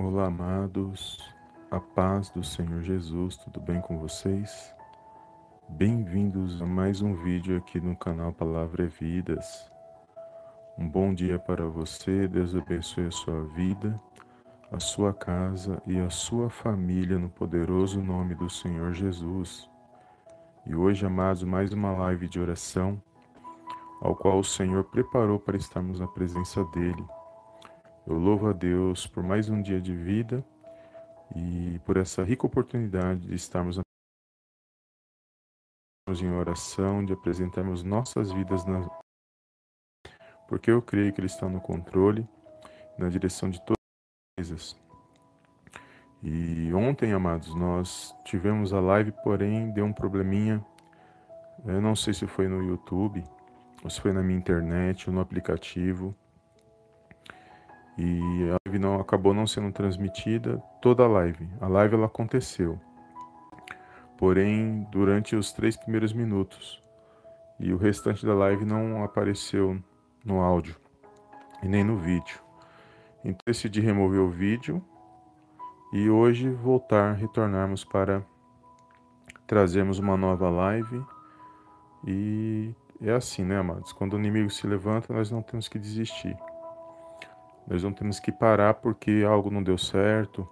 Olá, amados, a paz do Senhor Jesus, tudo bem com vocês? Bem-vindos a mais um vídeo aqui no canal Palavra é Vidas. Um bom dia para você, Deus abençoe a sua vida, a sua casa e a sua família no poderoso nome do Senhor Jesus. E hoje, amados, mais uma live de oração, ao qual o Senhor preparou para estarmos na presença dEle eu louvo a Deus por mais um dia de vida e por essa rica oportunidade de estarmos em oração, de apresentarmos nossas vidas na porque eu creio que ele está no controle, na direção de todas as coisas. E ontem, amados, nós tivemos a live, porém deu um probleminha. Eu não sei se foi no YouTube, ou se foi na minha internet, ou no aplicativo e a live não acabou não sendo transmitida toda a live. A live ela aconteceu, porém durante os três primeiros minutos e o restante da live não apareceu no áudio e nem no vídeo. Então decidi remover o vídeo e hoje voltar, retornarmos para trazermos uma nova live e é assim, né, amados? Quando o inimigo se levanta, nós não temos que desistir. Nós não temos que parar porque algo não deu certo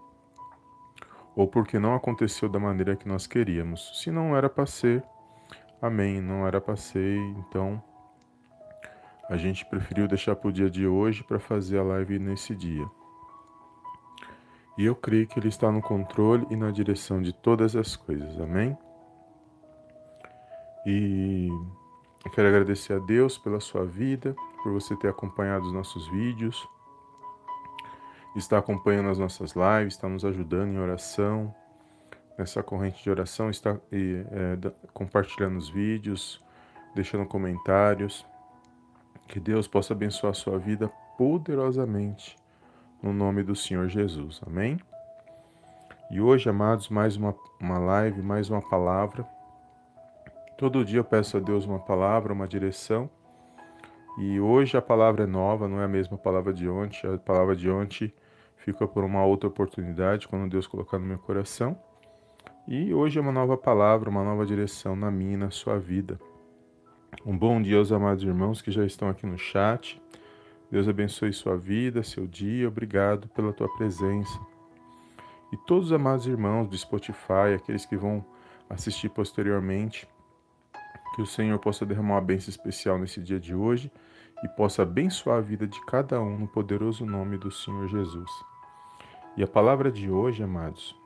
ou porque não aconteceu da maneira que nós queríamos. Se não era para ser, amém, não era para ser, então a gente preferiu deixar para o dia de hoje para fazer a live nesse dia. E eu creio que Ele está no controle e na direção de todas as coisas, amém? E eu quero agradecer a Deus pela sua vida, por você ter acompanhado os nossos vídeos está acompanhando as nossas lives, está nos ajudando em oração, nessa corrente de oração, está é, compartilhando os vídeos, deixando comentários. Que Deus possa abençoar a sua vida poderosamente, no nome do Senhor Jesus. Amém? E hoje, amados, mais uma, uma live, mais uma palavra. Todo dia eu peço a Deus uma palavra, uma direção. E hoje a palavra é nova, não é a mesma palavra de ontem. A palavra de ontem fica por uma outra oportunidade quando Deus colocar no meu coração. E hoje é uma nova palavra, uma nova direção na minha e na sua vida. Um bom dia aos amados irmãos que já estão aqui no chat. Deus abençoe sua vida, seu dia. Obrigado pela tua presença. E todos os amados irmãos do Spotify, aqueles que vão assistir posteriormente, que o Senhor possa derramar uma bênção especial nesse dia de hoje e possa abençoar a vida de cada um no poderoso nome do Senhor Jesus. E a palavra de hoje, amados,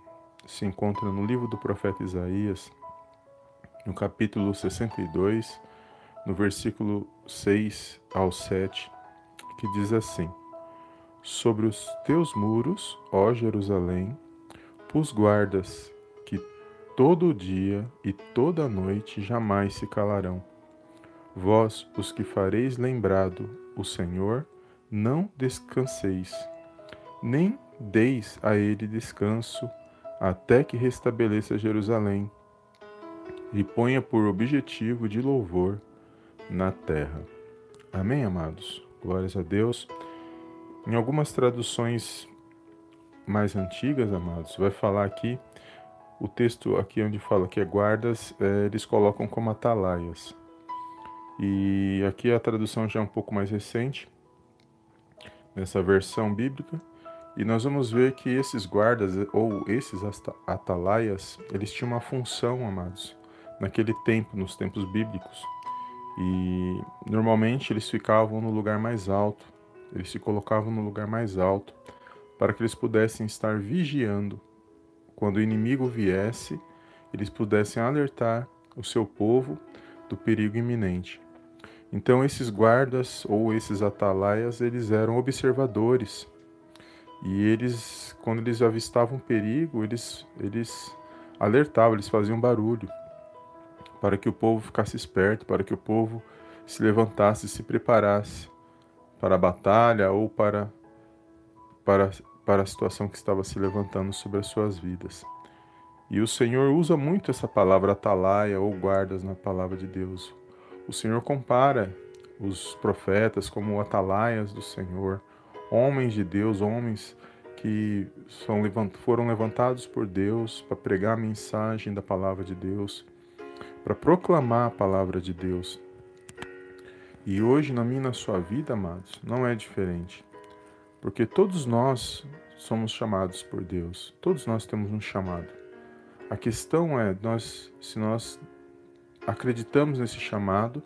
se encontra no livro do profeta Isaías, no capítulo 62, no versículo 6 ao 7, que diz assim: Sobre os teus muros, ó Jerusalém, pus guardas que todo dia e toda noite jamais se calarão. Vós, os que fareis lembrado o Senhor, não descanseis, nem deis a ele descanso, até que restabeleça Jerusalém e ponha por objetivo de louvor na terra. Amém, amados? Glórias a Deus. Em algumas traduções mais antigas, amados, vai falar aqui, o texto aqui onde fala que é guardas, é, eles colocam como atalaias. E aqui a tradução já é um pouco mais recente, nessa versão bíblica, e nós vamos ver que esses guardas ou esses atalaias, eles tinham uma função, amados, naquele tempo, nos tempos bíblicos. E normalmente eles ficavam no lugar mais alto, eles se colocavam no lugar mais alto para que eles pudessem estar vigiando. Quando o inimigo viesse, eles pudessem alertar o seu povo do perigo iminente. Então esses guardas ou esses atalaias, eles eram observadores e eles, quando eles avistavam perigo, eles, eles alertavam, eles faziam barulho para que o povo ficasse esperto, para que o povo se levantasse, se preparasse para a batalha ou para, para, para a situação que estava se levantando sobre as suas vidas. E o Senhor usa muito essa palavra atalaia ou guardas na palavra de Deus. O Senhor compara os profetas como atalaias do Senhor, homens de Deus, homens que são, foram levantados por Deus para pregar a mensagem da palavra de Deus, para proclamar a palavra de Deus. E hoje, na minha e na sua vida, amados, não é diferente. Porque todos nós somos chamados por Deus. Todos nós temos um chamado. A questão é nós, se nós acreditamos nesse chamado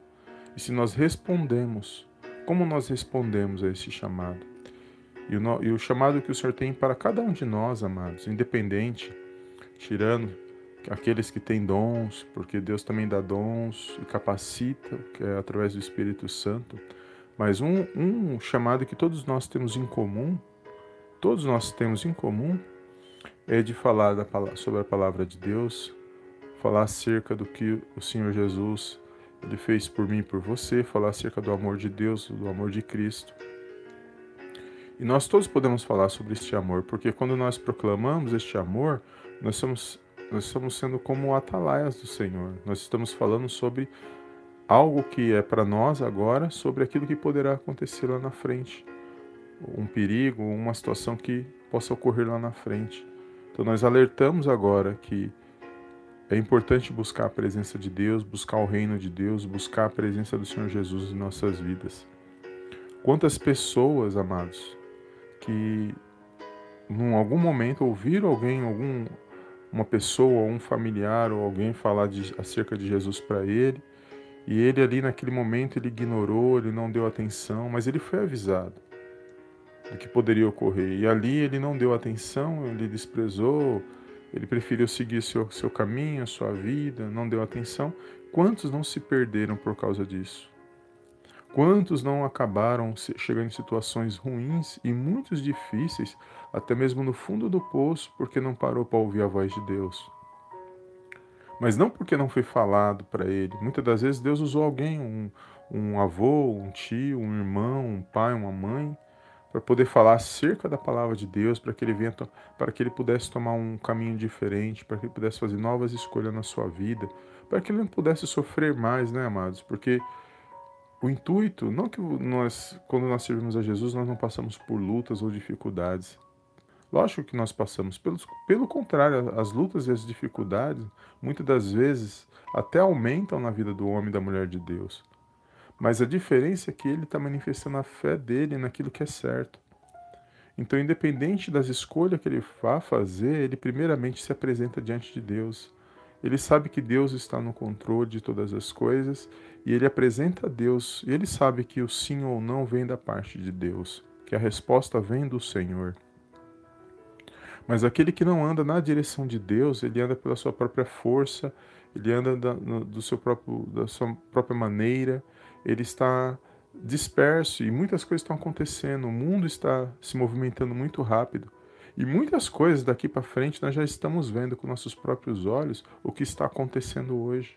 e se nós respondemos, como nós respondemos a esse chamado. E o, e o chamado que o Senhor tem para cada um de nós, amados, independente, tirando aqueles que têm dons, porque Deus também dá dons e capacita, que é através do Espírito Santo. Mas um, um chamado que todos nós temos em comum, todos nós temos em comum, é de falar da, sobre a palavra de Deus, falar acerca do que o Senhor Jesus ele fez por mim e por você, falar acerca do amor de Deus, do amor de Cristo. E nós todos podemos falar sobre este amor, porque quando nós proclamamos este amor, nós somos nós estamos sendo como atalaias do Senhor. Nós estamos falando sobre algo que é para nós agora, sobre aquilo que poderá acontecer lá na frente. Um perigo, uma situação que possa ocorrer lá na frente. Então nós alertamos agora que é importante buscar a presença de Deus, buscar o reino de Deus, buscar a presença do Senhor Jesus em nossas vidas. Quantas pessoas, amados, que em algum momento ouviram alguém, algum uma pessoa, um familiar ou alguém falar de, acerca de Jesus para ele, e ele ali naquele momento ele ignorou, ele não deu atenção, mas ele foi avisado do que poderia ocorrer. E ali ele não deu atenção, ele desprezou, ele preferiu seguir seu, seu caminho, sua vida, não deu atenção. Quantos não se perderam por causa disso? Quantos não acabaram chegando em situações ruins e muitos difíceis, até mesmo no fundo do poço, porque não parou para ouvir a voz de Deus? Mas não porque não foi falado para ele. Muitas das vezes Deus usou alguém, um, um avô, um tio, um irmão, um pai, uma mãe, para poder falar acerca da palavra de Deus, para que para que ele pudesse tomar um caminho diferente, para que ele pudesse fazer novas escolhas na sua vida, para que ele não pudesse sofrer mais, né, amados? Porque o intuito, não que nós, quando nós servimos a Jesus, nós não passamos por lutas ou dificuldades. Lógico que nós passamos, pelo, pelo contrário, as lutas e as dificuldades, muitas das vezes, até aumentam na vida do homem e da mulher de Deus. Mas a diferença é que ele está manifestando a fé dele naquilo que é certo. Então, independente das escolhas que ele vá fazer, ele primeiramente se apresenta diante de Deus. Ele sabe que Deus está no controle de todas as coisas e ele apresenta a Deus, e ele sabe que o sim ou não vem da parte de Deus, que a resposta vem do Senhor. Mas aquele que não anda na direção de Deus, ele anda pela sua própria força, ele anda da, no, do seu próprio, da sua própria maneira, ele está disperso e muitas coisas estão acontecendo, o mundo está se movimentando muito rápido. E muitas coisas daqui para frente nós já estamos vendo com nossos próprios olhos o que está acontecendo hoje.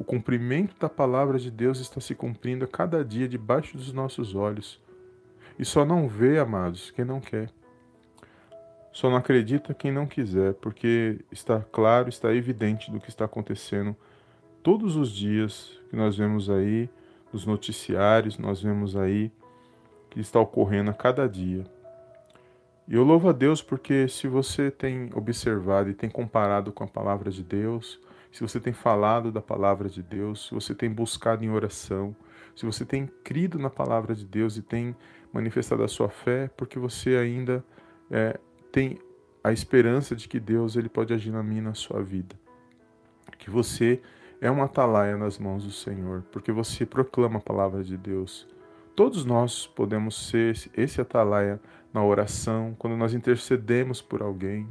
O cumprimento da palavra de Deus está se cumprindo a cada dia debaixo dos nossos olhos. E só não vê, amados, quem não quer. Só não acredita quem não quiser, porque está claro, está evidente do que está acontecendo todos os dias que nós vemos aí nos noticiários, nós vemos aí que está ocorrendo a cada dia. E eu louvo a Deus porque se você tem observado e tem comparado com a palavra de Deus, se você tem falado da palavra de Deus, se você tem buscado em oração, se você tem crido na palavra de Deus e tem manifestado a sua fé, porque você ainda é, tem a esperança de que Deus ele pode agir na minha na sua vida. Que você é uma atalaia nas mãos do Senhor, porque você proclama a palavra de Deus. Todos nós podemos ser esse atalaia na oração, quando nós intercedemos por alguém,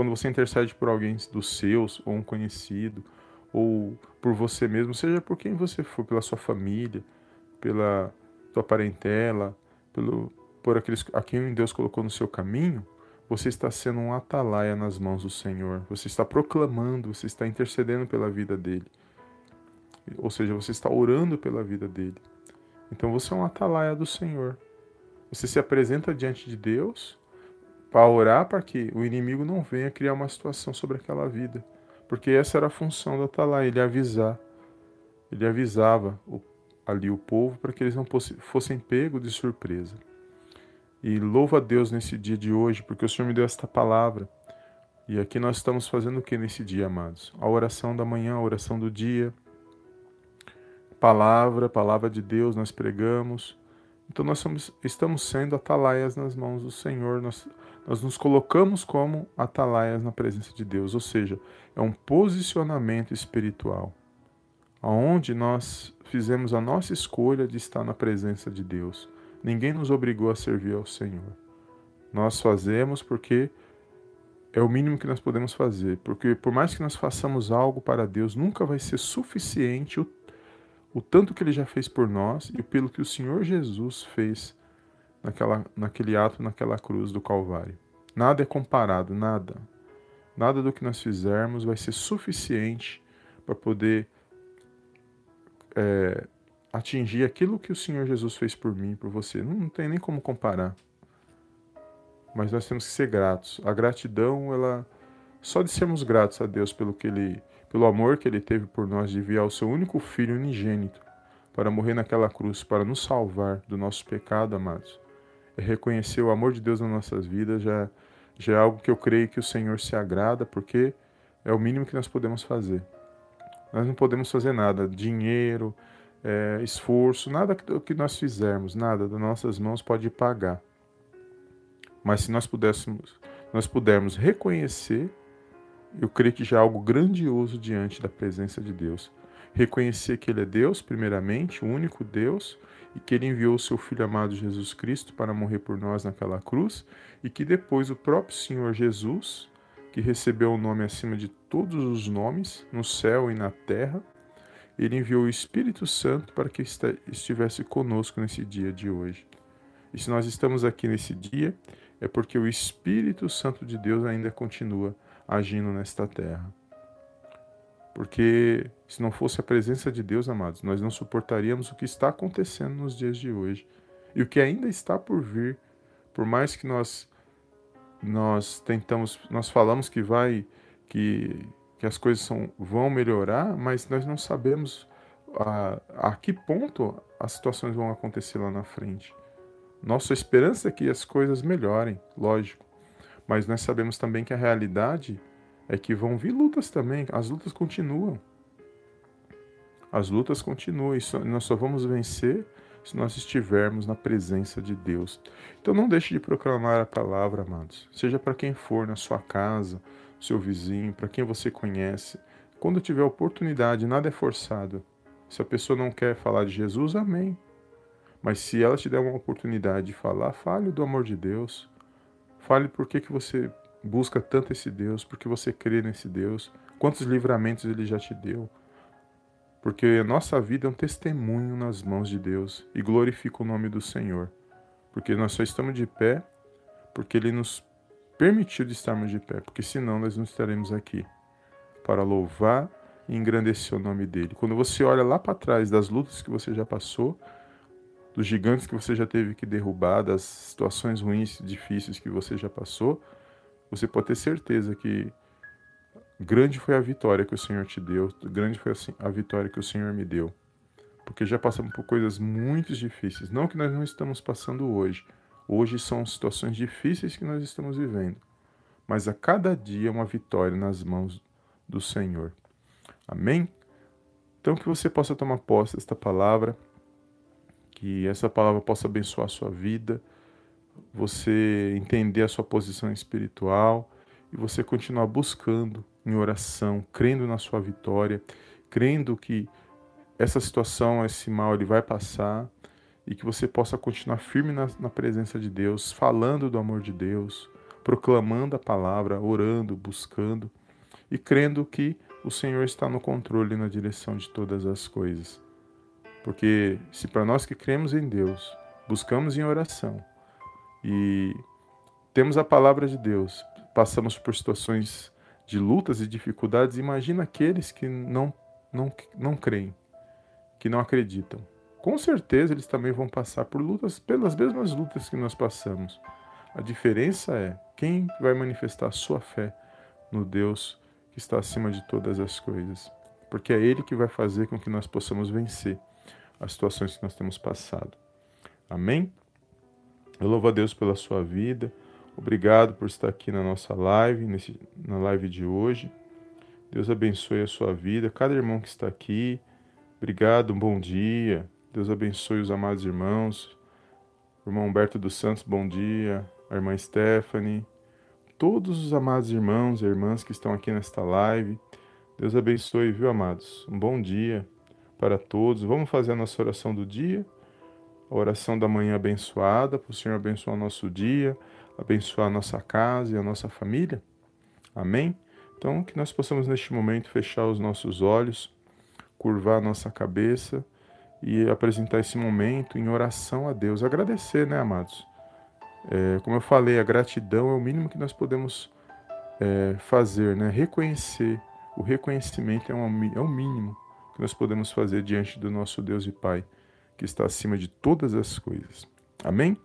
quando você intercede por alguém dos seus, ou um conhecido, ou por você mesmo, seja por quem você for, pela sua família, pela tua parentela, pelo, por aqueles a quem Deus colocou no seu caminho, você está sendo um atalaia nas mãos do Senhor. Você está proclamando, você está intercedendo pela vida dele. Ou seja, você está orando pela vida dele. Então você é um atalaia do Senhor. Você se apresenta diante de Deus para orar para que o inimigo não venha criar uma situação sobre aquela vida. Porque essa era a função do Atalai, ele avisar. Ele avisava o, ali o povo para que eles não fossem pegos de surpresa. E louvo a Deus nesse dia de hoje, porque o Senhor me deu esta palavra. E aqui nós estamos fazendo o que nesse dia, amados? A oração da manhã, a oração do dia. Palavra, palavra de Deus, nós pregamos. Então nós somos, estamos sendo atalaias nas mãos do Senhor. Nós, nós nos colocamos como atalaias na presença de Deus. Ou seja, é um posicionamento espiritual. Onde nós fizemos a nossa escolha de estar na presença de Deus. Ninguém nos obrigou a servir ao Senhor. Nós fazemos porque é o mínimo que nós podemos fazer. Porque por mais que nós façamos algo para Deus, nunca vai ser suficiente o, o tanto que Ele já fez por nós e pelo que o Senhor Jesus fez naquela, naquele ato, naquela cruz do Calvário. Nada é comparado, nada. Nada do que nós fizermos vai ser suficiente para poder é, atingir aquilo que o Senhor Jesus fez por mim, por você. Não, não tem nem como comparar. Mas nós temos que ser gratos. A gratidão, ela só de sermos gratos a Deus pelo que ele, pelo amor que ele teve por nós de enviar o seu único filho unigênito para morrer naquela cruz, para nos salvar do nosso pecado, amados. Reconhecer o amor de Deus nas nossas vidas já já é algo que eu creio que o Senhor se agrada, porque é o mínimo que nós podemos fazer. Nós não podemos fazer nada, dinheiro, é, esforço, nada do que nós fizermos, nada das nossas mãos pode pagar. Mas se nós pudéssemos, nós pudermos reconhecer, eu creio que já é algo grandioso diante da presença de Deus. Reconhecer que Ele é Deus, primeiramente, o único Deus, e que Ele enviou o Seu Filho amado Jesus Cristo para morrer por nós naquela cruz, e que depois o próprio Senhor Jesus, que recebeu o nome acima de todos os nomes, no céu e na terra, ele enviou o Espírito Santo para que estivesse conosco nesse dia de hoje. E se nós estamos aqui nesse dia, é porque o Espírito Santo de Deus ainda continua agindo nesta terra. Porque se não fosse a presença de Deus, amados, nós não suportaríamos o que está acontecendo nos dias de hoje e o que ainda está por vir. Por mais que nós nós tentamos, nós falamos que vai que que as coisas são, vão melhorar, mas nós não sabemos a, a que ponto as situações vão acontecer lá na frente. Nossa esperança é que as coisas melhorem, lógico, mas nós sabemos também que a realidade é que vão vir lutas também, as lutas continuam. As lutas continuam e nós só vamos vencer se nós estivermos na presença de Deus. Então não deixe de proclamar a palavra, amados, seja para quem for, na sua casa, seu vizinho, para quem você conhece. Quando tiver oportunidade, nada é forçado. Se a pessoa não quer falar de Jesus, amém. Mas se ela te der uma oportunidade de falar, fale do amor de Deus. Fale por que, que você busca tanto esse Deus, porque você crê nesse Deus, quantos livramentos ele já te deu. Porque a nossa vida é um testemunho nas mãos de Deus e glorifica o nome do Senhor. Porque nós só estamos de pé porque ele nos permitiu de estarmos de pé, porque senão nós não estaremos aqui para louvar e engrandecer o nome dele. Quando você olha lá para trás das lutas que você já passou, dos gigantes que você já teve que derrubar, das situações ruins, difíceis que você já passou, você pode ter certeza que grande foi a vitória que o Senhor te deu, grande foi a vitória que o Senhor me deu. Porque já passamos por coisas muito difíceis, não que nós não estamos passando hoje, Hoje são situações difíceis que nós estamos vivendo, mas a cada dia é uma vitória nas mãos do Senhor. Amém? Então que você possa tomar posse desta palavra, que essa palavra possa abençoar a sua vida, você entender a sua posição espiritual e você continuar buscando em oração, crendo na sua vitória, crendo que essa situação, esse mal, ele vai passar e que você possa continuar firme na, na, presença de Deus, falando do amor de Deus, proclamando a palavra, orando, buscando e crendo que o Senhor está no controle e na direção de todas as coisas. Porque se para nós que cremos em Deus, buscamos em oração e temos a palavra de Deus, passamos por situações de lutas e dificuldades, imagina aqueles que não, não, não creem, que não acreditam com certeza eles também vão passar por lutas, pelas mesmas lutas que nós passamos. A diferença é quem vai manifestar a sua fé no Deus que está acima de todas as coisas. Porque é Ele que vai fazer com que nós possamos vencer as situações que nós temos passado. Amém? Eu louvo a Deus pela sua vida. Obrigado por estar aqui na nossa live, nesse, na live de hoje. Deus abençoe a sua vida, cada irmão que está aqui. Obrigado, um bom dia. Deus abençoe os amados irmãos. Irmão Humberto dos Santos, bom dia. A irmã Stephanie. Todos os amados irmãos e irmãs que estão aqui nesta live. Deus abençoe, viu, amados? Um bom dia para todos. Vamos fazer a nossa oração do dia. A oração da manhã abençoada, para o Senhor abençoar o nosso dia, abençoar a nossa casa e a nossa família. Amém? Então, que nós possamos neste momento fechar os nossos olhos, curvar a nossa cabeça e apresentar esse momento em oração a Deus. Agradecer, né, amados? É, como eu falei, a gratidão é o mínimo que nós podemos é, fazer, né? Reconhecer. O reconhecimento é, uma, é o mínimo que nós podemos fazer diante do nosso Deus e Pai, que está acima de todas as coisas. Amém?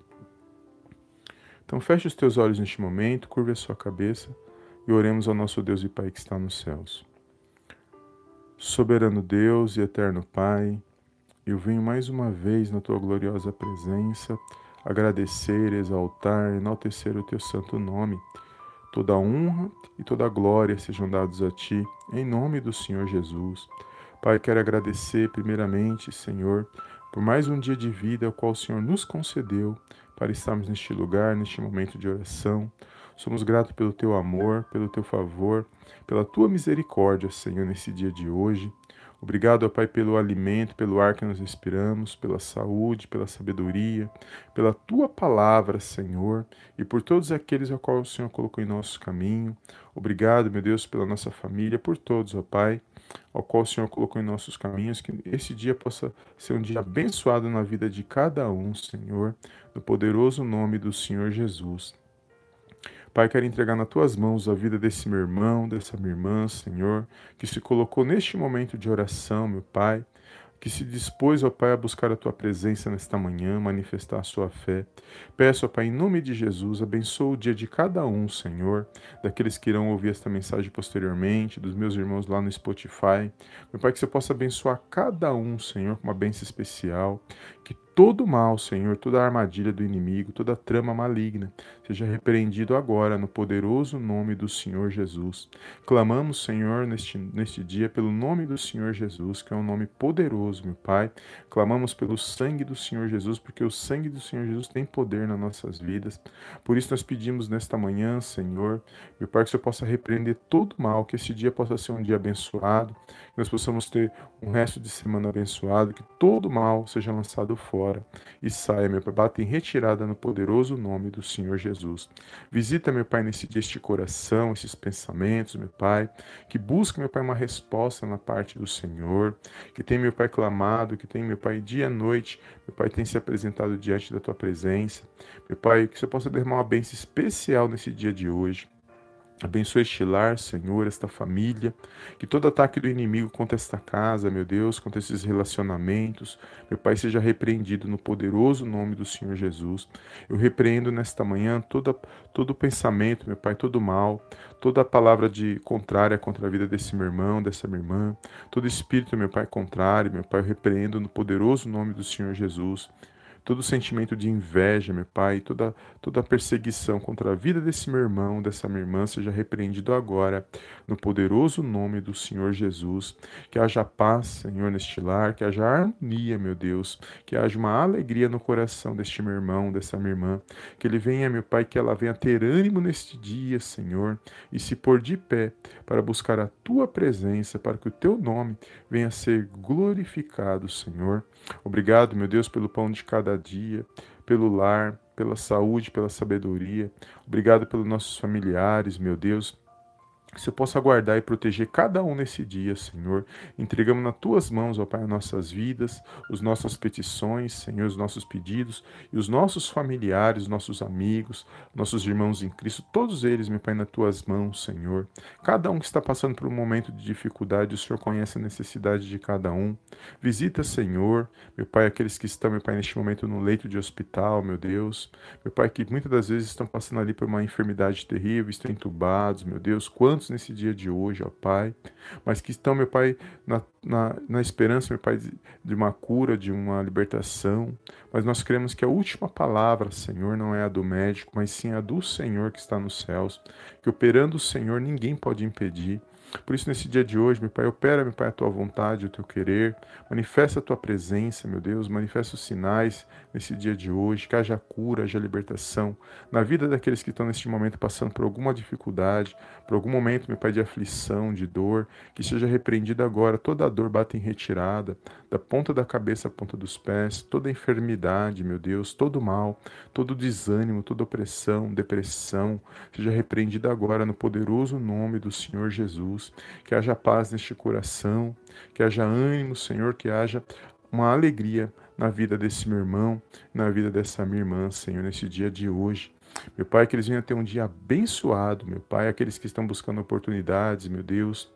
Então feche os teus olhos neste momento, curva a sua cabeça e oremos ao nosso Deus e Pai que está nos céus. Soberano Deus e eterno Pai, eu venho mais uma vez na tua gloriosa presença agradecer, exaltar, enaltecer o teu santo nome. Toda honra e toda glória sejam dados a ti, em nome do Senhor Jesus. Pai, quero agradecer primeiramente, Senhor, por mais um dia de vida, o qual o Senhor nos concedeu para estarmos neste lugar, neste momento de oração. Somos gratos pelo teu amor, pelo teu favor, pela tua misericórdia, Senhor, nesse dia de hoje. Obrigado, ó Pai, pelo alimento, pelo ar que nós respiramos, pela saúde, pela sabedoria, pela tua palavra, Senhor, e por todos aqueles a qual o Senhor colocou em nosso caminho. Obrigado, meu Deus, pela nossa família, por todos, ó Pai, ao qual o Senhor colocou em nossos caminhos, que esse dia possa ser um dia abençoado na vida de cada um, Senhor, no poderoso nome do Senhor Jesus. Pai, quero entregar nas tuas mãos a vida desse meu irmão, dessa minha irmã, Senhor, que se colocou neste momento de oração, meu Pai, que se dispôs, ó Pai, a buscar a tua presença nesta manhã, manifestar a sua fé. Peço, ó Pai, em nome de Jesus, abençoa o dia de cada um, Senhor, daqueles que irão ouvir esta mensagem posteriormente, dos meus irmãos lá no Spotify. Meu Pai, que você possa abençoar cada um, Senhor, com uma bênção especial, que todo mal, Senhor, toda armadilha do inimigo, toda trama maligna, seja repreendido agora no poderoso nome do Senhor Jesus. Clamamos, Senhor, neste, neste dia, pelo nome do Senhor Jesus, que é um nome poderoso, meu Pai. Clamamos pelo sangue do Senhor Jesus, porque o sangue do Senhor Jesus tem poder nas nossas vidas. Por isso nós pedimos nesta manhã, Senhor, meu Pai, que o Senhor possa repreender todo mal, que este dia possa ser um dia abençoado, que nós possamos ter um resto de semana abençoado, que todo mal seja lançado fora fora e saia, meu Pai, bata em retirada no poderoso nome do Senhor Jesus. Visita, meu Pai, nesse dia este coração, esses pensamentos, meu Pai, que busca, meu Pai, uma resposta na parte do Senhor, que tem, meu Pai, clamado, que tem, meu Pai, dia e noite, meu Pai, tem se apresentado diante da Tua presença. Meu Pai, que você possa derramar uma bênção especial nesse dia de hoje. Abençoe este lar, Senhor, esta família, que todo ataque do inimigo contra esta casa, meu Deus, contra esses relacionamentos, meu Pai, seja repreendido no poderoso nome do Senhor Jesus. Eu repreendo nesta manhã toda, todo pensamento, meu Pai, todo mal, toda palavra de contrária contra a vida desse meu irmão, dessa minha irmã, todo espírito, meu Pai, contrário, meu Pai, eu repreendo no poderoso nome do Senhor Jesus todo sentimento de inveja, meu Pai, toda, toda perseguição contra a vida desse meu irmão, dessa minha irmã, seja repreendido agora, no poderoso nome do Senhor Jesus. Que haja paz, Senhor, neste lar, que haja harmonia, meu Deus, que haja uma alegria no coração deste meu irmão, dessa minha irmã, que ele venha, meu Pai, que ela venha ter ânimo neste dia, Senhor, e se pôr de pé para buscar a tua presença, para que o teu nome venha a ser glorificado, Senhor. Obrigado, meu Deus, pelo pão de cada dia, pelo lar, pela saúde, pela sabedoria. Obrigado pelos nossos familiares, meu Deus que você possa guardar e proteger cada um nesse dia, Senhor. Entregamos nas tuas mãos, ó Pai, as nossas vidas, as nossas petições, Senhor, os nossos pedidos e os nossos familiares, nossos amigos, nossos irmãos em Cristo, todos eles, meu Pai, nas tuas mãos, Senhor. Cada um que está passando por um momento de dificuldade, o Senhor conhece a necessidade de cada um. Visita, Senhor, meu Pai, aqueles que estão, meu Pai, neste momento no leito de hospital, meu Deus. Meu Pai, que muitas das vezes estão passando ali por uma enfermidade terrível, estão entubados, meu Deus. Quantos enfermos nesse dia de hoje, ó Pai, mas que estão, meu Pai, na, na, na esperança, meu Pai, de, de uma cura, de uma libertação. Mas nós cremos que a última palavra, Senhor, não é a do médico, mas sim a do Senhor que está nos céus, que operando o Senhor ninguém pode impedir. Por isso, nesse dia de hoje, meu Pai, opera, meu Pai, a tua vontade, o teu querer, manifesta a tua presença, meu Deus, manifesta os sinais nesse dia de hoje, que haja cura, haja libertação na vida daqueles que estão neste momento passando por alguma dificuldade, por algum momento, meu Pai, de aflição, de dor, que seja repreendida agora, toda a dor bata em retirada, da ponta da cabeça à ponta dos pés, toda enfermidade, meu Deus, todo mal, todo desânimo, toda opressão, depressão, seja repreendida agora no poderoso nome do Senhor Jesus. Que haja paz neste coração, que haja ânimo, Senhor, que haja uma alegria na vida desse meu irmão, na vida dessa minha irmã, Senhor, nesse dia de hoje. Meu Pai, que eles venham ter um dia abençoado, meu Pai, aqueles que estão buscando oportunidades, meu Deus,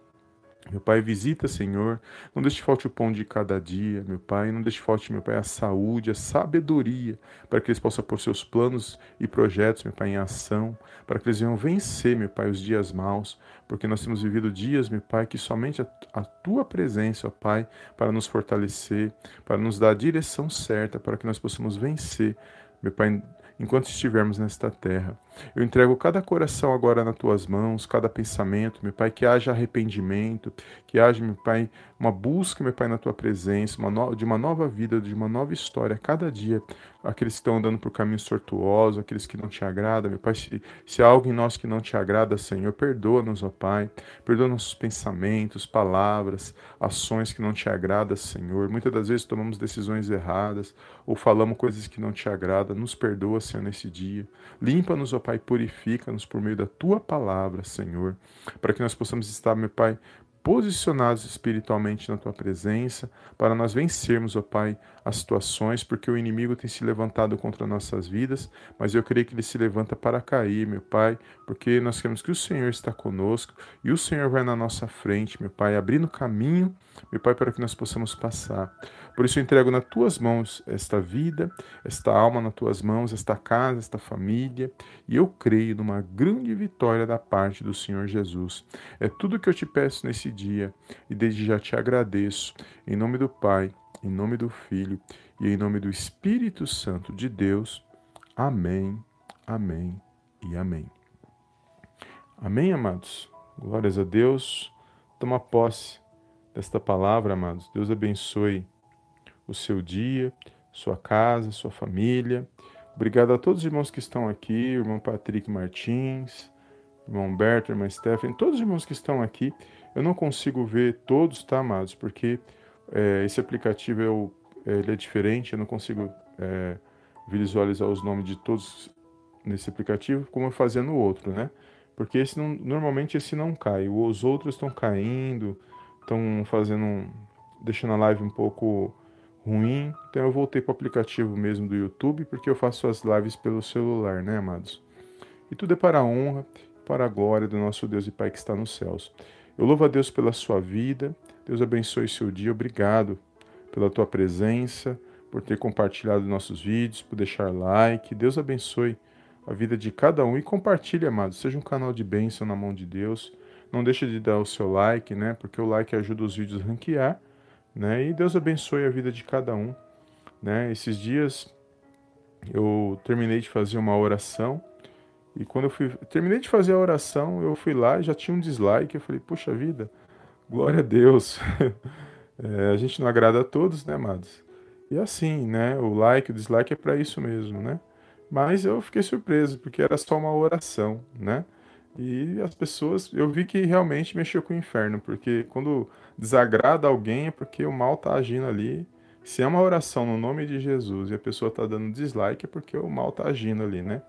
meu Pai, visita, Senhor. Não deixe falte o pão de cada dia, meu Pai. Não deixe falte, meu Pai, a saúde, a sabedoria, para que eles possam pôr seus planos e projetos, meu Pai, em ação, para que eles venham vencer, meu Pai, os dias maus, porque nós temos vivido dias, meu Pai, que somente a, a Tua presença, ó Pai, para nos fortalecer, para nos dar a direção certa, para que nós possamos vencer, meu Pai, enquanto estivermos nesta terra. Eu entrego cada coração agora nas tuas mãos, cada pensamento, meu Pai, que haja arrependimento, que haja, meu Pai, uma busca, meu Pai, na tua presença, uma no... de uma nova vida, de uma nova história, cada dia. Aqueles que estão andando por caminhos tortuosos, aqueles que não te agradam, meu Pai, se, se há algo em nós que não te agrada, Senhor, perdoa-nos, ó Pai, perdoa nossos pensamentos, palavras, ações que não te agradam, Senhor. Muitas das vezes tomamos decisões erradas ou falamos coisas que não te agradam, nos perdoa, Senhor, nesse dia. Limpa-nos, ó Pai, purifica-nos por meio da tua palavra, Senhor, para que nós possamos estar, meu Pai, posicionados espiritualmente na tua presença, para nós vencermos, ó Pai, as situações, porque o inimigo tem se levantado contra nossas vidas, mas eu creio que ele se levanta para cair, meu Pai, porque nós queremos que o Senhor está conosco e o Senhor vai na nossa frente, meu Pai, abrindo caminho, meu Pai, para que nós possamos passar. Por isso eu entrego nas tuas mãos esta vida, esta alma nas tuas mãos, esta casa, esta família, e eu creio numa grande vitória da parte do Senhor Jesus. É tudo que eu te peço nesse dia e desde já te agradeço. Em nome do Pai, em nome do Filho e em nome do Espírito Santo de Deus. Amém, amém e amém. Amém, amados? Glórias a Deus. Toma posse desta palavra, amados. Deus abençoe o seu dia, sua casa, sua família. Obrigado a todos os irmãos que estão aqui, irmão Patrick Martins, irmão Humberto, irmã Stephanie, todos os irmãos que estão aqui. Eu não consigo ver todos, tá, amados? Porque é, esse aplicativo eu, é, ele é diferente, eu não consigo é, visualizar os nomes de todos nesse aplicativo como eu fazia no outro, né? Porque esse não, normalmente esse não cai, os outros estão caindo, estão fazendo, deixando a live um pouco ruim. Então eu voltei para o aplicativo mesmo do YouTube, porque eu faço as lives pelo celular, né, amados? E tudo é para a honra, para a glória do nosso Deus e Pai que está nos céus. Eu louvo a Deus pela sua vida. Deus abençoe seu dia. Obrigado pela tua presença, por ter compartilhado nossos vídeos, por deixar like. Deus abençoe a vida de cada um e compartilhe, amados. Seja um canal de bênção na mão de Deus. Não deixe de dar o seu like, né? Porque o like ajuda os vídeos a ranquear, né? E Deus abençoe a vida de cada um, né? Esses dias eu terminei de fazer uma oração e quando eu fui terminei de fazer a oração, eu fui lá e já tinha um dislike. Eu falei, puxa vida, glória a Deus. é, a gente não agrada a todos, né, amados? E assim, né? O like, o dislike é para isso mesmo, né? Mas eu fiquei surpreso porque era só uma oração, né? E as pessoas, eu vi que realmente mexeu com o inferno, porque quando desagrada alguém é porque o mal está agindo ali. Se é uma oração no nome de Jesus e a pessoa está dando dislike, é porque o mal está agindo ali, né?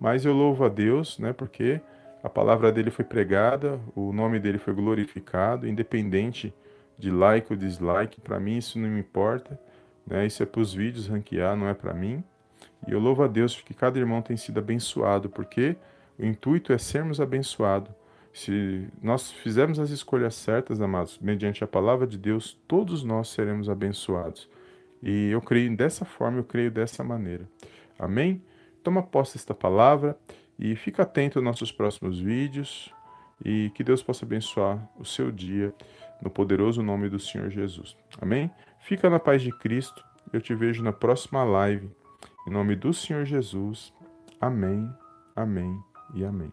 Mas eu louvo a Deus, né? Porque a palavra dele foi pregada, o nome dele foi glorificado, independente de like ou dislike, para mim isso não me importa, né? Isso é para os vídeos ranquear, não é para mim. E eu louvo a Deus porque cada irmão tem sido abençoado, porque o intuito é sermos abençoados. Se nós fizermos as escolhas certas, amados, mediante a palavra de Deus, todos nós seremos abençoados. E eu creio dessa forma, eu creio dessa maneira. Amém? Toma posse desta palavra e fica atento aos nossos próximos vídeos. e que Deus possa abençoar o seu dia no poderoso nome do Senhor Jesus. Amém? Fica na paz de Cristo. Eu te vejo na próxima live. Em nome do Senhor Jesus. Amém, amém e amém.